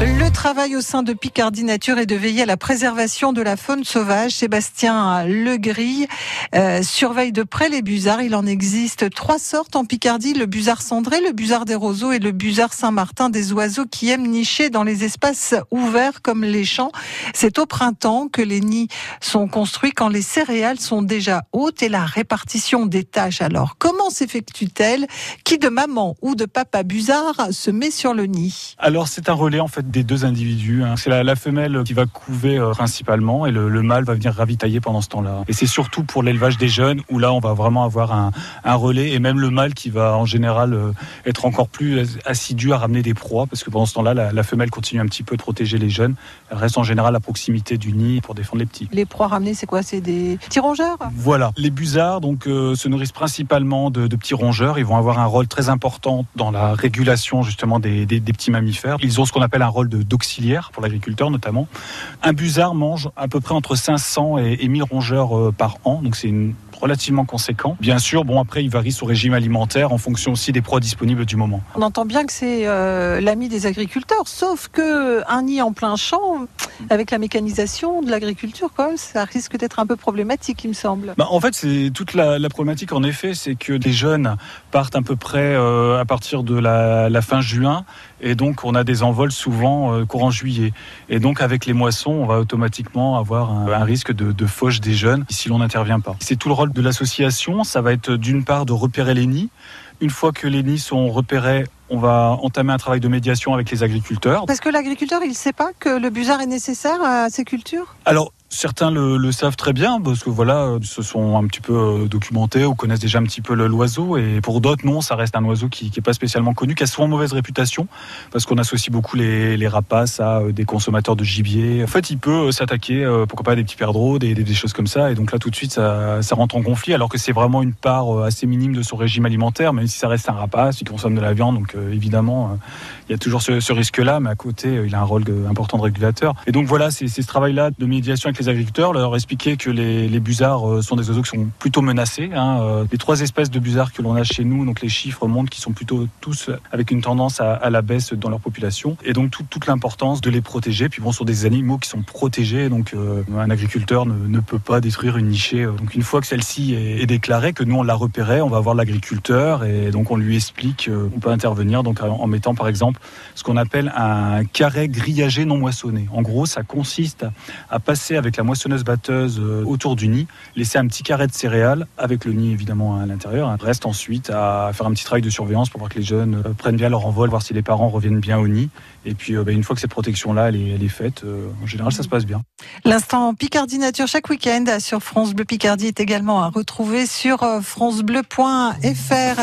Le travail au sein de Picardie Nature est de veiller à la préservation de la faune sauvage. Sébastien Legris euh, surveille de près les busards. Il en existe trois sortes en Picardie le busard cendré, le busard des roseaux et le busard Saint-Martin, des oiseaux qui aiment nicher dans les espaces ouverts comme les champs. C'est au printemps que les nids sont construits quand les céréales sont déjà hautes et la répartition des tâches. Alors, comment s'effectue-t-elle? Qui de maman ou de papa busard se met sur le nid? Alors, c'est un relais en fait des deux individus. Hein. C'est la, femelle qui va couver euh, principalement et le, mâle va venir ravitailler pendant ce temps-là. Et c'est surtout pour l'élevage des jeunes où là on va vraiment avoir un, relais et même le mâle qui va en général euh, être encore plus assidu à ramener des proies parce que pendant ce temps-là la, femelle continue un petit peu de protéger les jeunes. Elle reste en général à proximité du nid pour défendre les petits. Les proies ramenées c'est quoi? C'est des petits rongeurs? Voilà. Les busards donc euh, se nourrissent principalement de, petits rongeurs. Ils vont avoir un rôle très important dans la régulation justement des, des petits mammifères. Ils ont ce qu'on appelle un rôle d'auxiliaire pour l'agriculteur notamment. Un busard mange à peu près entre 500 et, 1000 rongeurs euh, par an, donc c'est une relativement conséquent. Bien sûr, bon après il varie son régime alimentaire en fonction aussi des proies disponibles du moment. On entend bien que c'est euh, l'ami des agriculteurs, sauf que un nid en plein champ, avec la mécanisation de l'agriculture, ça risque d'être un peu problématique, il me semble. Bah, en fait, c'est toute la, problématique en effet, c'est que les jeunes partent à peu près euh, à partir de la, fin juin, et donc on a des envols souvent euh, courant juillet. Et donc avec les moissons, on va automatiquement avoir un, risque de, de fauche des jeunes si l'on n'intervient pas. C'est tout le rôle de l'association, ça va être d'une part de repérer les nids. Une fois que les nids sont repérés, on va entamer un travail de médiation avec les agriculteurs. Parce que l'agriculteur, il ne sait pas que le busard est nécessaire à ces cultures? Alors, Certains le, savent très bien parce que voilà, se sont un petit peu euh, documentés ou connaissent déjà un petit peu l'oiseau. Et pour d'autres, non, ça reste un oiseau qui n'est pas spécialement connu, qui a souvent mauvaise réputation parce qu'on associe beaucoup les, rapaces à euh, des consommateurs de gibier. En fait, il peut euh, s'attaquer, pourquoi pas, à des petits perdreaux, des, des, choses comme ça. Et donc là, tout de suite, ça, rentre en conflit alors que c'est vraiment une part assez minime de son régime alimentaire, même si ça reste un rapace, il consomme de la viande. Donc évidemment, il y a toujours ce, risque-là, mais à côté, il a un rôle important de régulateur. Et donc voilà, c'est ce travail-là de médiation avec les agriculteurs, leur expliquer que les, les euh, sont des oiseaux qui sont plutôt menacés. Hein. Euh, les trois espèces de busards que l'on a chez nous, donc les chiffres montrent qu'ils sont plutôt tous avec une tendance à, la baisse dans leur population. Et donc toute l'importance de les protéger. Puis bon, ce sont des animaux qui sont protégés, donc euh, un agriculteur ne, peut pas détruire une nichée. Donc une fois que celle-ci est, déclarée, que nous on l'a repérée, on va voir l'agriculteur et donc on lui explique, on peut intervenir donc en mettant par exemple ce qu'on appelle un carré grillagé non moissonné. En gros, ça consiste à passer avec la moissonneuse batteuse euh, autour du nid, laisser un petit carré de céréales avec le nid évidemment à l'intérieur. Reste ensuite à faire un petit travail de surveillance pour voir que les jeunes euh, prennent bien leur envol, voir si les parents reviennent bien au nid. Et puis euh, bah, une fois que cette protection-là elle est, faite, en général ça se passe bien. L'instant Picardie Nature chaque week-end sur France Bleu Picardie est également à retrouver sur francebleu.fr.